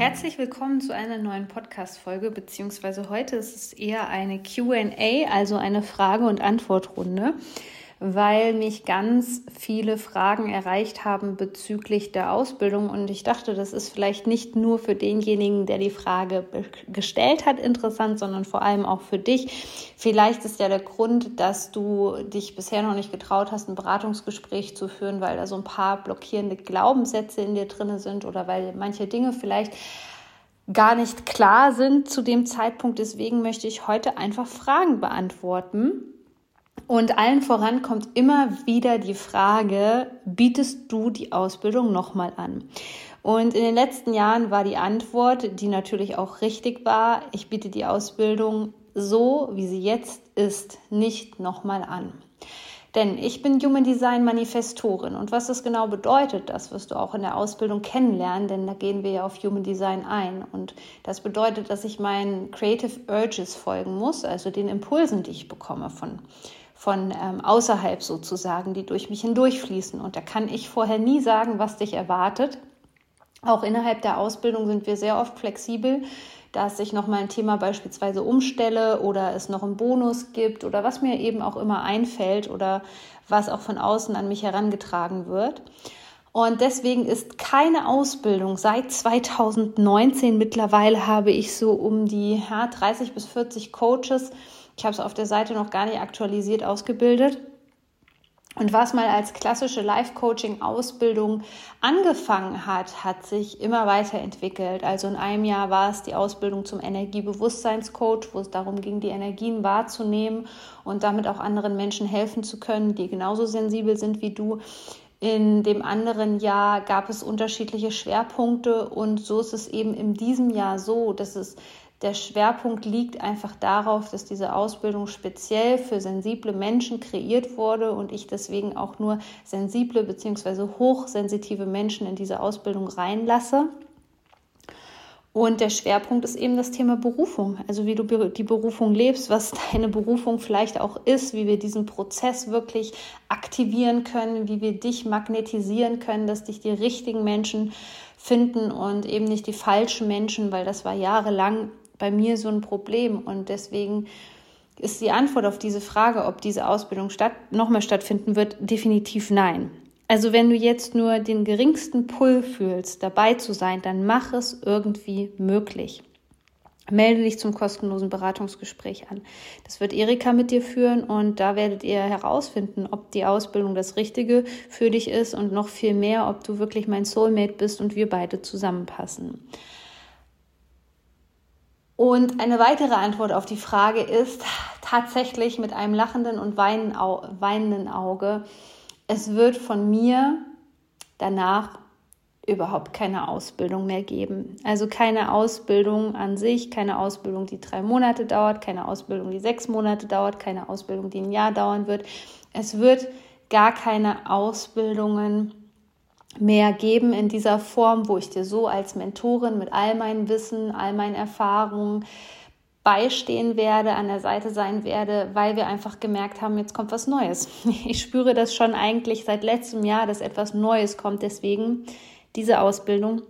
Herzlich willkommen zu einer neuen Podcast-Folge, beziehungsweise heute ist es eher eine QA, also eine Frage- und Antwortrunde weil mich ganz viele Fragen erreicht haben bezüglich der Ausbildung. Und ich dachte, das ist vielleicht nicht nur für denjenigen, der die Frage gestellt hat, interessant, sondern vor allem auch für dich. Vielleicht ist ja der Grund, dass du dich bisher noch nicht getraut hast, ein Beratungsgespräch zu führen, weil da so ein paar blockierende Glaubenssätze in dir drin sind oder weil manche Dinge vielleicht gar nicht klar sind zu dem Zeitpunkt. Deswegen möchte ich heute einfach Fragen beantworten und allen voran kommt immer wieder die Frage, bietest du die Ausbildung nochmal an? Und in den letzten Jahren war die Antwort, die natürlich auch richtig war, ich biete die Ausbildung so, wie sie jetzt ist, nicht nochmal an. Denn ich bin Human Design Manifestorin und was das genau bedeutet, das wirst du auch in der Ausbildung kennenlernen, denn da gehen wir ja auf Human Design ein. Und das bedeutet, dass ich meinen Creative Urges folgen muss, also den Impulsen, die ich bekomme von von ähm, außerhalb sozusagen, die durch mich hindurchfließen. Und da kann ich vorher nie sagen, was dich erwartet. Auch innerhalb der Ausbildung sind wir sehr oft flexibel, dass ich noch mal ein Thema beispielsweise umstelle oder es noch einen Bonus gibt oder was mir eben auch immer einfällt oder was auch von außen an mich herangetragen wird. Und deswegen ist keine Ausbildung seit 2019 mittlerweile habe ich so um die ja, 30 bis 40 Coaches ich habe es auf der Seite noch gar nicht aktualisiert ausgebildet. Und was mal als klassische Life-Coaching-Ausbildung angefangen hat, hat sich immer weiterentwickelt. Also in einem Jahr war es die Ausbildung zum Energiebewusstseinscoach, wo es darum ging, die Energien wahrzunehmen und damit auch anderen Menschen helfen zu können, die genauso sensibel sind wie du. In dem anderen Jahr gab es unterschiedliche Schwerpunkte und so ist es eben in diesem Jahr so, dass es der Schwerpunkt liegt einfach darauf, dass diese Ausbildung speziell für sensible Menschen kreiert wurde und ich deswegen auch nur sensible bzw. hochsensitive Menschen in diese Ausbildung reinlasse. Und der Schwerpunkt ist eben das Thema Berufung, also wie du die Berufung lebst, was deine Berufung vielleicht auch ist, wie wir diesen Prozess wirklich aktivieren können, wie wir dich magnetisieren können, dass dich die richtigen Menschen finden und eben nicht die falschen Menschen, weil das war jahrelang bei mir so ein Problem. Und deswegen ist die Antwort auf diese Frage, ob diese Ausbildung statt, nochmal stattfinden wird, definitiv nein. Also wenn du jetzt nur den geringsten Pull fühlst, dabei zu sein, dann mach es irgendwie möglich. Melde dich zum kostenlosen Beratungsgespräch an. Das wird Erika mit dir führen und da werdet ihr herausfinden, ob die Ausbildung das Richtige für dich ist und noch viel mehr, ob du wirklich mein Soulmate bist und wir beide zusammenpassen. Und eine weitere Antwort auf die Frage ist tatsächlich mit einem lachenden und weinenden Auge, es wird von mir danach überhaupt keine Ausbildung mehr geben. Also keine Ausbildung an sich, keine Ausbildung, die drei Monate dauert, keine Ausbildung, die sechs Monate dauert, keine Ausbildung, die ein Jahr dauern wird. Es wird gar keine Ausbildungen mehr geben in dieser Form, wo ich dir so als Mentorin mit all meinem Wissen, all meinen Erfahrungen beistehen werde, an der Seite sein werde, weil wir einfach gemerkt haben, jetzt kommt was Neues. Ich spüre das schon eigentlich seit letztem Jahr, dass etwas Neues kommt. Deswegen diese Ausbildung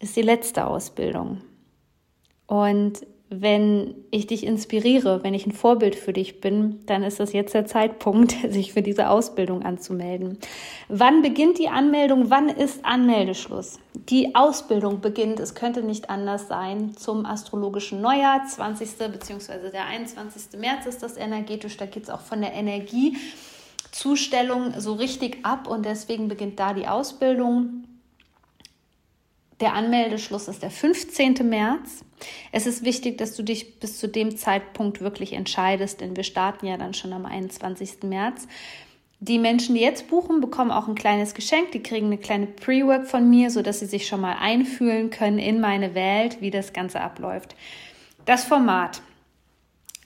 ist die letzte Ausbildung. Und wenn ich dich inspiriere, wenn ich ein Vorbild für dich bin, dann ist das jetzt der Zeitpunkt, sich für diese Ausbildung anzumelden. Wann beginnt die Anmeldung? Wann ist Anmeldeschluss? Die Ausbildung beginnt, es könnte nicht anders sein, zum astrologischen Neujahr, 20. bzw. der 21. März ist das energetisch. Da geht es auch von der Energiezustellung so richtig ab und deswegen beginnt da die Ausbildung. Der Anmeldeschluss ist der 15. März. Es ist wichtig, dass du dich bis zu dem Zeitpunkt wirklich entscheidest, denn wir starten ja dann schon am 21. März. Die Menschen, die jetzt buchen, bekommen auch ein kleines Geschenk. Die kriegen eine kleine Pre-Work von mir, sodass sie sich schon mal einfühlen können in meine Welt, wie das Ganze abläuft. Das Format.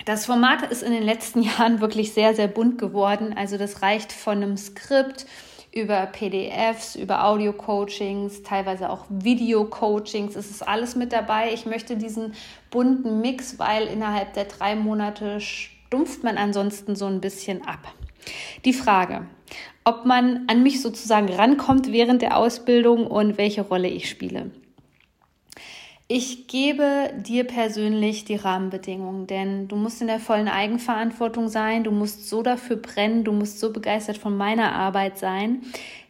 Das Format ist in den letzten Jahren wirklich sehr, sehr bunt geworden. Also das reicht von einem Skript über PDFs, über Audio-Coachings, teilweise auch Video-Coachings. Es ist alles mit dabei. Ich möchte diesen bunten Mix, weil innerhalb der drei Monate stumpft man ansonsten so ein bisschen ab. Die Frage, ob man an mich sozusagen rankommt während der Ausbildung und welche Rolle ich spiele. Ich gebe dir persönlich die Rahmenbedingungen, denn du musst in der vollen Eigenverantwortung sein, du musst so dafür brennen, du musst so begeistert von meiner Arbeit sein,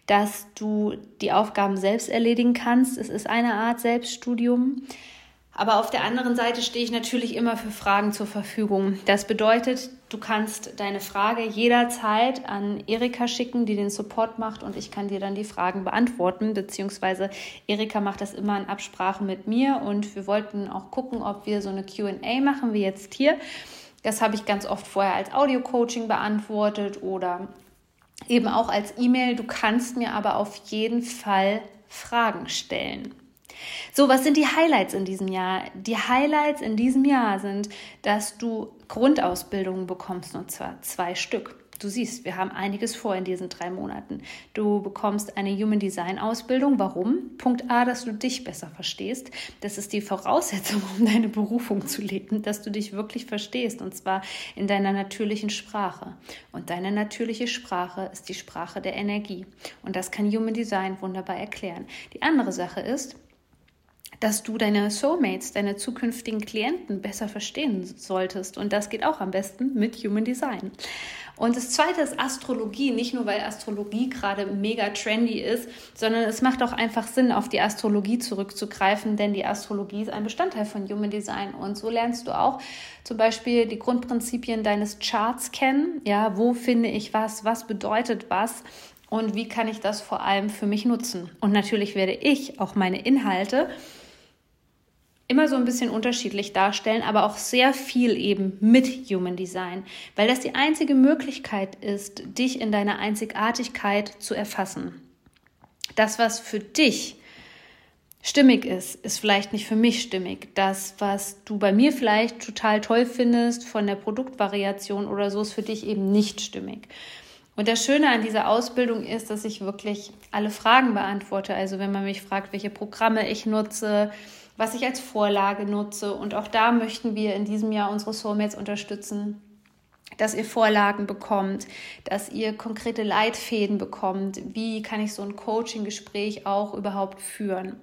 dass du die Aufgaben selbst erledigen kannst. Es ist eine Art Selbststudium. Aber auf der anderen Seite stehe ich natürlich immer für Fragen zur Verfügung. Das bedeutet, du kannst deine Frage jederzeit an Erika schicken, die den Support macht und ich kann dir dann die Fragen beantworten, beziehungsweise Erika macht das immer in Absprache mit mir und wir wollten auch gucken, ob wir so eine QA machen wie jetzt hier. Das habe ich ganz oft vorher als Audio-Coaching beantwortet oder eben auch als E-Mail. Du kannst mir aber auf jeden Fall Fragen stellen. So, was sind die Highlights in diesem Jahr? Die Highlights in diesem Jahr sind, dass du Grundausbildungen bekommst, und zwar zwei Stück. Du siehst, wir haben einiges vor in diesen drei Monaten. Du bekommst eine Human Design Ausbildung. Warum? Punkt A, dass du dich besser verstehst. Das ist die Voraussetzung, um deine Berufung zu leben, dass du dich wirklich verstehst und zwar in deiner natürlichen Sprache. Und deine natürliche Sprache ist die Sprache der Energie. Und das kann Human Design wunderbar erklären. Die andere Sache ist, dass du deine Soulmates, deine zukünftigen Klienten besser verstehen solltest. Und das geht auch am besten mit Human Design. Und das zweite ist Astrologie, nicht nur weil Astrologie gerade mega trendy ist, sondern es macht auch einfach Sinn, auf die Astrologie zurückzugreifen, denn die Astrologie ist ein Bestandteil von Human Design. Und so lernst du auch zum Beispiel die Grundprinzipien deines Charts kennen. Ja, wo finde ich was? Was bedeutet was? Und wie kann ich das vor allem für mich nutzen? Und natürlich werde ich auch meine Inhalte immer so ein bisschen unterschiedlich darstellen, aber auch sehr viel eben mit Human Design, weil das die einzige Möglichkeit ist, dich in deiner Einzigartigkeit zu erfassen. Das, was für dich stimmig ist, ist vielleicht nicht für mich stimmig. Das, was du bei mir vielleicht total toll findest von der Produktvariation oder so, ist für dich eben nicht stimmig. Und das Schöne an dieser Ausbildung ist, dass ich wirklich alle Fragen beantworte. Also wenn man mich fragt, welche Programme ich nutze, was ich als Vorlage nutze. Und auch da möchten wir in diesem Jahr unsere Soulmates unterstützen, dass ihr Vorlagen bekommt, dass ihr konkrete Leitfäden bekommt. Wie kann ich so ein Coaching-Gespräch auch überhaupt führen?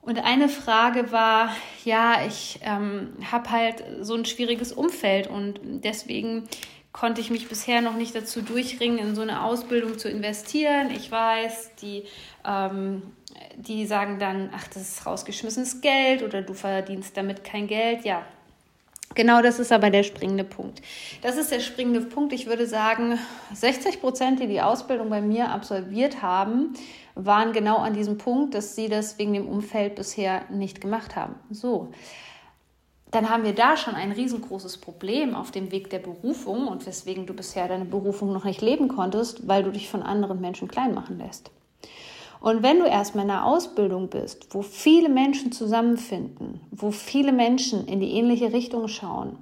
Und eine Frage war, ja, ich ähm, habe halt so ein schwieriges Umfeld und deswegen konnte ich mich bisher noch nicht dazu durchringen, in so eine Ausbildung zu investieren. Ich weiß, die, ähm, die sagen dann, ach, das ist rausgeschmissenes Geld oder du verdienst damit kein Geld. Ja, genau das ist aber der springende Punkt. Das ist der springende Punkt. Ich würde sagen, 60 Prozent, die die Ausbildung bei mir absolviert haben, waren genau an diesem Punkt, dass sie das wegen dem Umfeld bisher nicht gemacht haben. So dann haben wir da schon ein riesengroßes Problem auf dem Weg der Berufung und weswegen du bisher deine Berufung noch nicht leben konntest, weil du dich von anderen Menschen klein machen lässt. Und wenn du erstmal in einer Ausbildung bist, wo viele Menschen zusammenfinden, wo viele Menschen in die ähnliche Richtung schauen,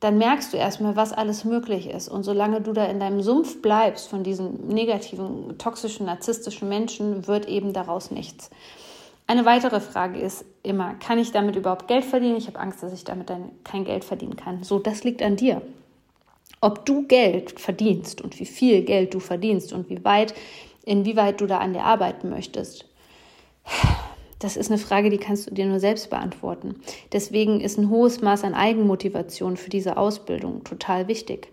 dann merkst du erstmal, was alles möglich ist. Und solange du da in deinem Sumpf bleibst von diesen negativen, toxischen, narzisstischen Menschen, wird eben daraus nichts. Eine weitere Frage ist immer, kann ich damit überhaupt Geld verdienen? Ich habe Angst, dass ich damit dann kein Geld verdienen kann. So, das liegt an dir. Ob du Geld verdienst und wie viel Geld du verdienst und wie weit, inwieweit du da an dir arbeiten möchtest, das ist eine Frage, die kannst du dir nur selbst beantworten. Deswegen ist ein hohes Maß an Eigenmotivation für diese Ausbildung total wichtig.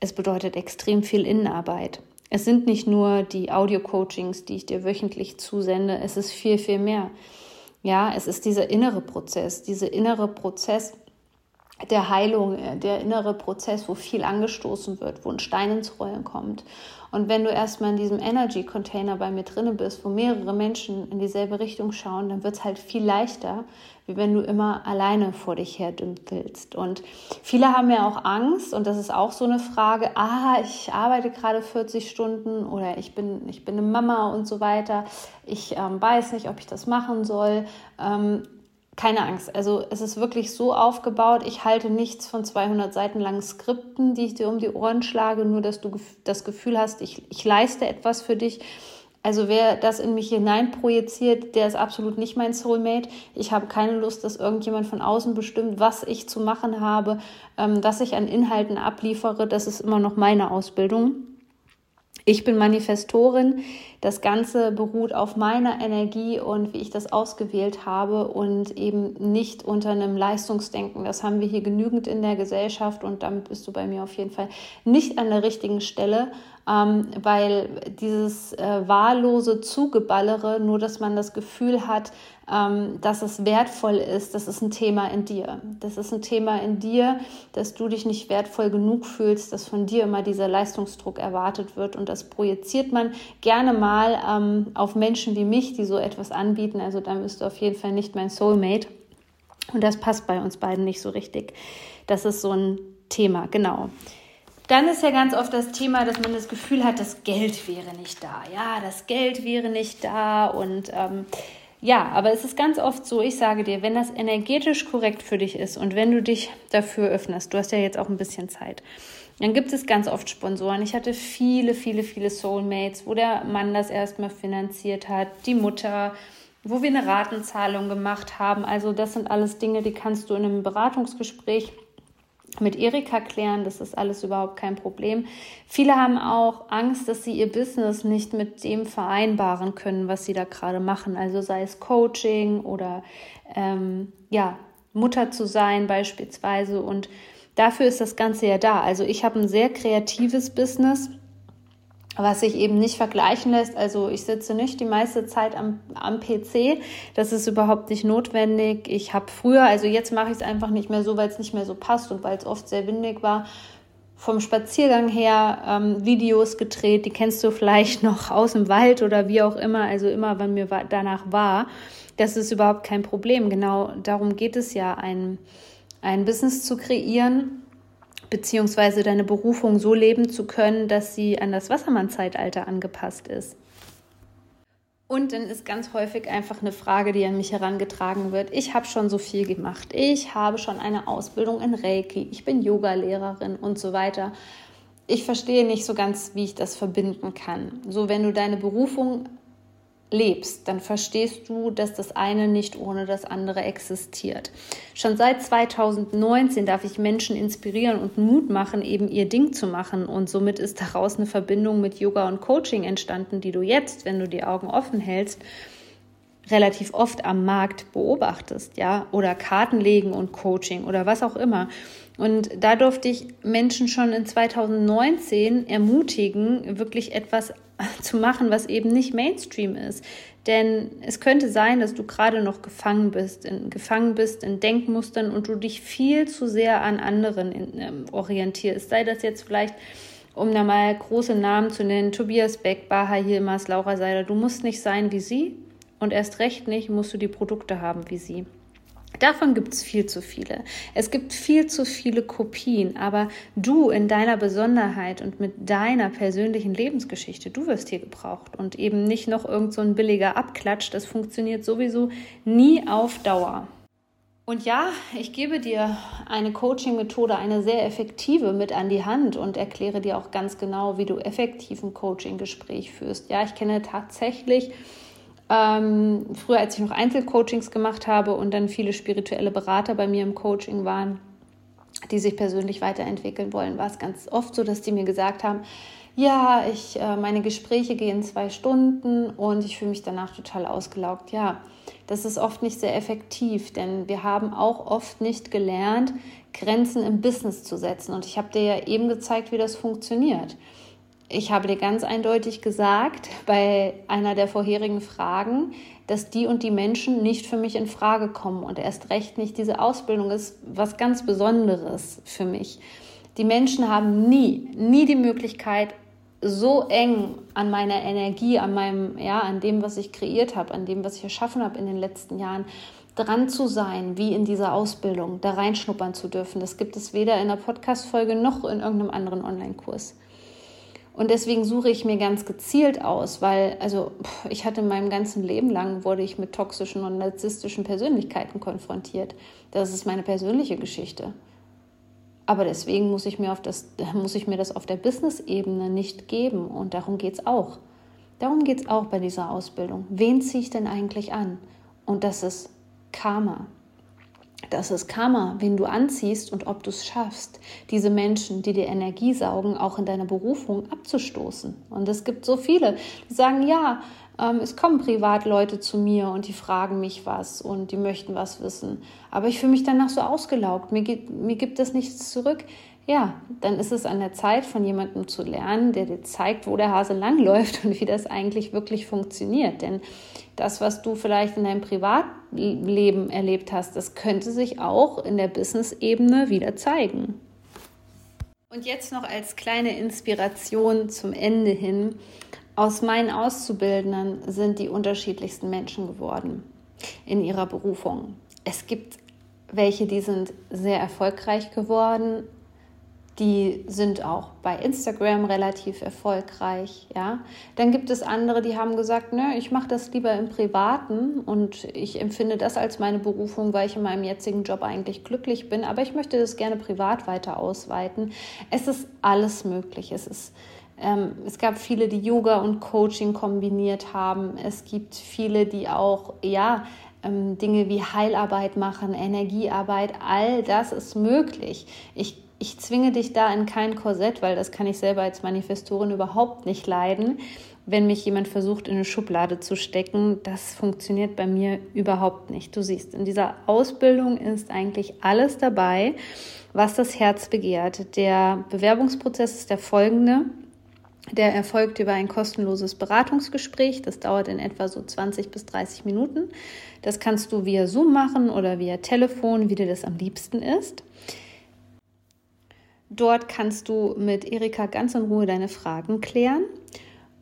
Es bedeutet extrem viel Innenarbeit. Es sind nicht nur die Audio-Coachings, die ich dir wöchentlich zusende, es ist viel, viel mehr. Ja, es ist dieser innere Prozess, dieser innere Prozess, der Heilung, äh, der innere Prozess, wo viel angestoßen wird, wo ein Stein ins Rollen kommt. Und wenn du erstmal in diesem Energy Container bei mir drinne bist, wo mehrere Menschen in dieselbe Richtung schauen, dann wird es halt viel leichter, wie wenn du immer alleine vor dich her dümpelst. Und viele haben ja auch Angst, und das ist auch so eine Frage, ah, ich arbeite gerade 40 Stunden oder ich bin, ich bin eine Mama und so weiter. Ich ähm, weiß nicht, ob ich das machen soll. Ähm, keine Angst. Also es ist wirklich so aufgebaut. Ich halte nichts von 200 Seiten langen Skripten, die ich dir um die Ohren schlage, nur dass du das Gefühl hast, ich, ich leiste etwas für dich. Also wer das in mich hineinprojiziert, der ist absolut nicht mein Soulmate. Ich habe keine Lust, dass irgendjemand von außen bestimmt, was ich zu machen habe, ähm, was ich an Inhalten abliefere. Das ist immer noch meine Ausbildung. Ich bin Manifestorin. Das Ganze beruht auf meiner Energie und wie ich das ausgewählt habe und eben nicht unter einem Leistungsdenken. Das haben wir hier genügend in der Gesellschaft und damit bist du bei mir auf jeden Fall nicht an der richtigen Stelle ähm, weil dieses äh, wahllose Zugeballere, nur dass man das Gefühl hat, ähm, dass es wertvoll ist, das ist ein Thema in dir. Das ist ein Thema in dir, dass du dich nicht wertvoll genug fühlst, dass von dir immer dieser Leistungsdruck erwartet wird und das projiziert man gerne mal ähm, auf Menschen wie mich, die so etwas anbieten. Also dann bist du auf jeden Fall nicht mein Soulmate. Und das passt bei uns beiden nicht so richtig. Das ist so ein Thema, genau. Dann ist ja ganz oft das Thema, dass man das Gefühl hat, das Geld wäre nicht da. Ja, das Geld wäre nicht da. Und ähm, ja, aber es ist ganz oft so, ich sage dir, wenn das energetisch korrekt für dich ist und wenn du dich dafür öffnest, du hast ja jetzt auch ein bisschen Zeit, dann gibt es ganz oft Sponsoren. Ich hatte viele, viele, viele Soulmates, wo der Mann das erstmal finanziert hat, die Mutter, wo wir eine Ratenzahlung gemacht haben. Also das sind alles Dinge, die kannst du in einem Beratungsgespräch mit Erika klären, das ist alles überhaupt kein Problem. Viele haben auch Angst, dass sie ihr Business nicht mit dem vereinbaren können, was sie da gerade machen. Also sei es Coaching oder ähm, ja, Mutter zu sein beispielsweise. Und dafür ist das Ganze ja da. Also ich habe ein sehr kreatives Business was sich eben nicht vergleichen lässt. Also ich sitze nicht die meiste Zeit am, am PC. Das ist überhaupt nicht notwendig. Ich habe früher, also jetzt mache ich es einfach nicht mehr so, weil es nicht mehr so passt und weil es oft sehr windig war, vom Spaziergang her ähm, Videos gedreht. Die kennst du vielleicht noch aus dem Wald oder wie auch immer. Also immer, wenn mir danach war. Das ist überhaupt kein Problem. Genau darum geht es ja, ein, ein Business zu kreieren beziehungsweise deine Berufung so leben zu können, dass sie an das Wassermann-Zeitalter angepasst ist. Und dann ist ganz häufig einfach eine Frage, die an mich herangetragen wird. Ich habe schon so viel gemacht. Ich habe schon eine Ausbildung in Reiki. Ich bin Yogalehrerin und so weiter. Ich verstehe nicht so ganz, wie ich das verbinden kann. So, wenn du deine Berufung lebst, dann verstehst du, dass das eine nicht ohne das andere existiert. Schon seit 2019 darf ich Menschen inspirieren und Mut machen, eben ihr Ding zu machen. Und somit ist daraus eine Verbindung mit Yoga und Coaching entstanden, die du jetzt, wenn du die Augen offen hältst, relativ oft am Markt beobachtest, ja, oder Karten legen und Coaching oder was auch immer. Und da durfte ich Menschen schon in 2019 ermutigen, wirklich etwas zu machen, was eben nicht Mainstream ist. Denn es könnte sein, dass du gerade noch gefangen bist, in, gefangen bist in Denkmustern und du dich viel zu sehr an anderen in, ähm, orientierst. Sei das jetzt vielleicht, um da mal große Namen zu nennen, Tobias Beck, Baha Yilmaz, Laura Seiler. Du musst nicht sein wie sie und erst recht nicht musst du die Produkte haben wie sie. Davon gibt es viel zu viele. Es gibt viel zu viele Kopien, aber du in deiner Besonderheit und mit deiner persönlichen Lebensgeschichte, du wirst hier gebraucht und eben nicht noch irgend so ein billiger Abklatsch. Das funktioniert sowieso nie auf Dauer. Und ja, ich gebe dir eine Coaching-Methode, eine sehr effektive mit an die Hand und erkläre dir auch ganz genau, wie du effektiv ein Coaching-Gespräch führst. Ja, ich kenne tatsächlich ähm, früher, als ich noch Einzelcoachings gemacht habe und dann viele spirituelle Berater bei mir im Coaching waren, die sich persönlich weiterentwickeln wollen, war es ganz oft so, dass die mir gesagt haben, ja, ich, äh, meine Gespräche gehen zwei Stunden und ich fühle mich danach total ausgelaugt. Ja, das ist oft nicht sehr effektiv, denn wir haben auch oft nicht gelernt, Grenzen im Business zu setzen. Und ich habe dir ja eben gezeigt, wie das funktioniert ich habe dir ganz eindeutig gesagt bei einer der vorherigen Fragen, dass die und die Menschen nicht für mich in Frage kommen und erst recht nicht diese Ausbildung ist was ganz Besonderes für mich. Die Menschen haben nie, nie die Möglichkeit, so eng an meiner Energie, an meinem, ja, an dem, was ich kreiert habe, an dem, was ich erschaffen habe in den letzten Jahren, dran zu sein, wie in dieser Ausbildung, da reinschnuppern zu dürfen. Das gibt es weder in der Podcast-Folge noch in irgendeinem anderen Online-Kurs. Und deswegen suche ich mir ganz gezielt aus, weil, also, ich hatte in meinem ganzen Leben lang, wurde ich mit toxischen und narzisstischen Persönlichkeiten konfrontiert. Das ist meine persönliche Geschichte. Aber deswegen muss ich mir, auf das, muss ich mir das auf der Business-Ebene nicht geben. Und darum geht es auch. Darum geht es auch bei dieser Ausbildung. Wen ziehe ich denn eigentlich an? Und das ist Karma. Das ist Karma, wen du anziehst und ob du es schaffst, diese Menschen, die dir Energie saugen, auch in deiner Berufung abzustoßen. Und es gibt so viele, die sagen, ja, ähm, es kommen Privatleute zu mir und die fragen mich was und die möchten was wissen. Aber ich fühle mich danach so ausgelaugt, mir, gibt, mir gibt es nichts zurück. Ja, dann ist es an der Zeit, von jemandem zu lernen, der dir zeigt, wo der Hase langläuft und wie das eigentlich wirklich funktioniert. Denn das, was du vielleicht in deinem Privatleben erlebt hast, das könnte sich auch in der Business-Ebene wieder zeigen. Und jetzt noch als kleine Inspiration zum Ende hin. Aus meinen Auszubildenden sind die unterschiedlichsten Menschen geworden in ihrer Berufung. Es gibt welche, die sind sehr erfolgreich geworden, die sind auch bei Instagram relativ erfolgreich, ja. Dann gibt es andere, die haben gesagt, nö, ich mache das lieber im Privaten und ich empfinde das als meine Berufung, weil ich in meinem jetzigen Job eigentlich glücklich bin, aber ich möchte das gerne privat weiter ausweiten. Es ist alles möglich. Es ist ähm, es gab viele, die Yoga und Coaching kombiniert haben. Es gibt viele, die auch ja ähm, Dinge wie Heilarbeit machen, Energiearbeit. All das ist möglich. Ich ich zwinge dich da in kein Korsett, weil das kann ich selber als Manifestorin überhaupt nicht leiden. Wenn mich jemand versucht, in eine Schublade zu stecken, das funktioniert bei mir überhaupt nicht. Du siehst, in dieser Ausbildung ist eigentlich alles dabei, was das Herz begehrt. Der Bewerbungsprozess ist der folgende. Der erfolgt über ein kostenloses Beratungsgespräch. Das dauert in etwa so 20 bis 30 Minuten. Das kannst du via Zoom machen oder via Telefon, wie dir das am liebsten ist. Dort kannst du mit Erika ganz in Ruhe deine Fragen klären.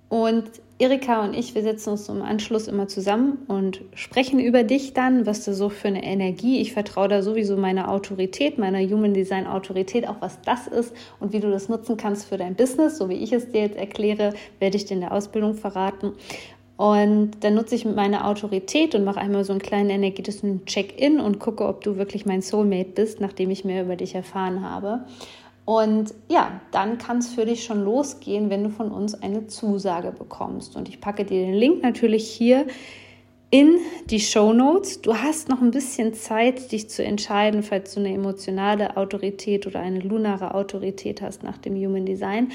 Und Erika und ich, wir setzen uns im Anschluss immer zusammen und sprechen über dich dann, was du so für eine Energie, ich vertraue da sowieso meiner Autorität, meiner Human Design Autorität, auch was das ist und wie du das nutzen kannst für dein Business, so wie ich es dir jetzt erkläre, werde ich dir in der Ausbildung verraten. Und dann nutze ich meine Autorität und mache einmal so einen kleinen energetischen Check-in und gucke, ob du wirklich mein Soulmate bist, nachdem ich mehr über dich erfahren habe. Und ja, dann kann es für dich schon losgehen, wenn du von uns eine Zusage bekommst. Und ich packe dir den Link natürlich hier in die Show Notes. Du hast noch ein bisschen Zeit, dich zu entscheiden, falls du eine emotionale Autorität oder eine lunare Autorität hast nach dem Human Design.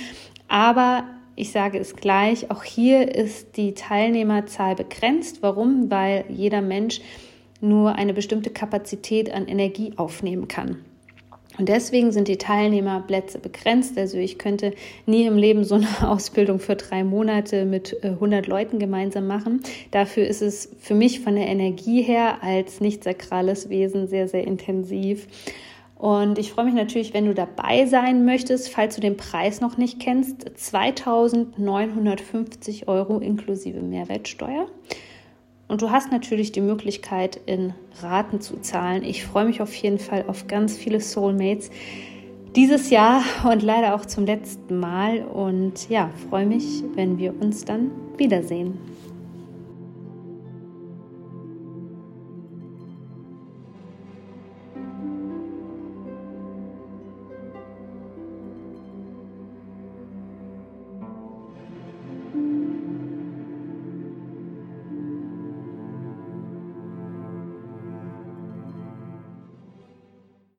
Aber ich sage es gleich, auch hier ist die Teilnehmerzahl begrenzt. Warum? Weil jeder Mensch nur eine bestimmte Kapazität an Energie aufnehmen kann. Und deswegen sind die Teilnehmerplätze begrenzt. Also ich könnte nie im Leben so eine Ausbildung für drei Monate mit 100 äh, Leuten gemeinsam machen. Dafür ist es für mich von der Energie her als nicht sakrales Wesen sehr, sehr intensiv. Und ich freue mich natürlich, wenn du dabei sein möchtest, falls du den Preis noch nicht kennst. 2950 Euro inklusive Mehrwertsteuer. Und du hast natürlich die Möglichkeit, in Raten zu zahlen. Ich freue mich auf jeden Fall auf ganz viele Soulmates dieses Jahr und leider auch zum letzten Mal. Und ja, freue mich, wenn wir uns dann wiedersehen.